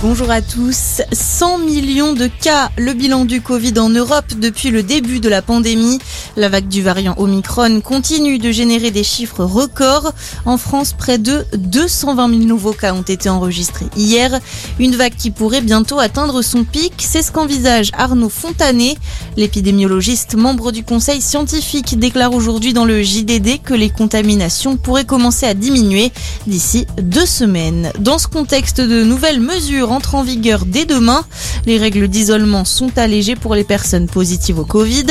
Bonjour à tous. 100 millions de cas, le bilan du Covid en Europe depuis le début de la pandémie. La vague du variant Omicron continue de générer des chiffres records. En France, près de 220 000 nouveaux cas ont été enregistrés hier. Une vague qui pourrait bientôt atteindre son pic. C'est ce qu'envisage Arnaud Fontanet. L'épidémiologiste, membre du conseil scientifique, déclare aujourd'hui dans le JDD que les contaminations pourraient commencer à diminuer d'ici deux semaines. Dans ce contexte de nouvelles mesures entre en vigueur dès demain. Les règles d'isolement sont allégées pour les personnes positives au Covid.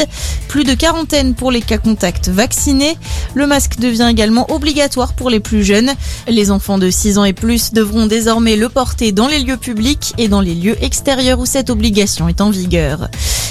Plus de quarantaine pour les cas contacts vaccinés. Le masque devient également obligatoire pour les plus jeunes. Les enfants de 6 ans et plus devront désormais le porter dans les lieux publics et dans les lieux extérieurs où cette obligation est en vigueur.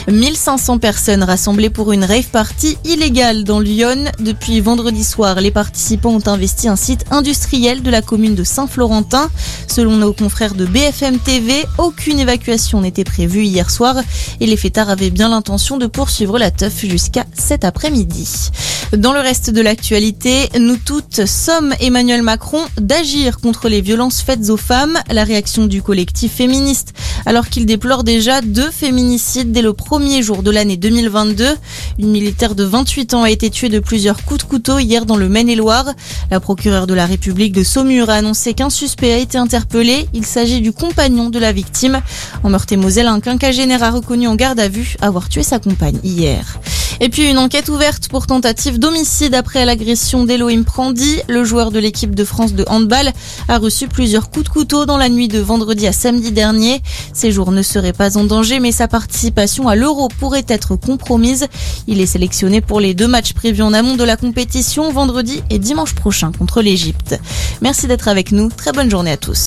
1500 personnes rassemblées pour une rave party illégale dans Lyon. Depuis vendredi soir, les participants ont investi un site industriel de la commune de Saint-Florentin. Selon nos confrères de BFM TV, aucune évacuation n'était prévue hier soir et les fêtards avaient bien l'intention de poursuivre la teuf jusqu'à cet après-midi. Dans le reste de l'actualité, nous toutes sommes Emmanuel Macron d'agir contre les violences faites aux femmes. La réaction du collectif féministe alors qu'il déplore déjà deux féminicides dès le premier jour de l'année 2022. Une militaire de 28 ans a été tuée de plusieurs coups de couteau hier dans le Maine-et-Loire. La procureure de la République de Saumur a annoncé qu'un suspect a été interpellé. Il s'agit du compagnon de la victime. En Meurthe-et-Moselle, un quinquagénaire a reconnu en garde à vue avoir tué sa compagne hier. Et puis une enquête ouverte pour tentative d'homicide après l'agression d'Elohim Prandi. Le joueur de l'équipe de France de handball a reçu plusieurs coups de couteau dans la nuit de vendredi à samedi dernier. Ses jours ne seraient pas en danger, mais sa participation à l'Euro pourrait être compromise. Il est sélectionné pour les deux matchs prévus en amont de la compétition vendredi et dimanche prochain contre l'Égypte. Merci d'être avec nous. Très bonne journée à tous.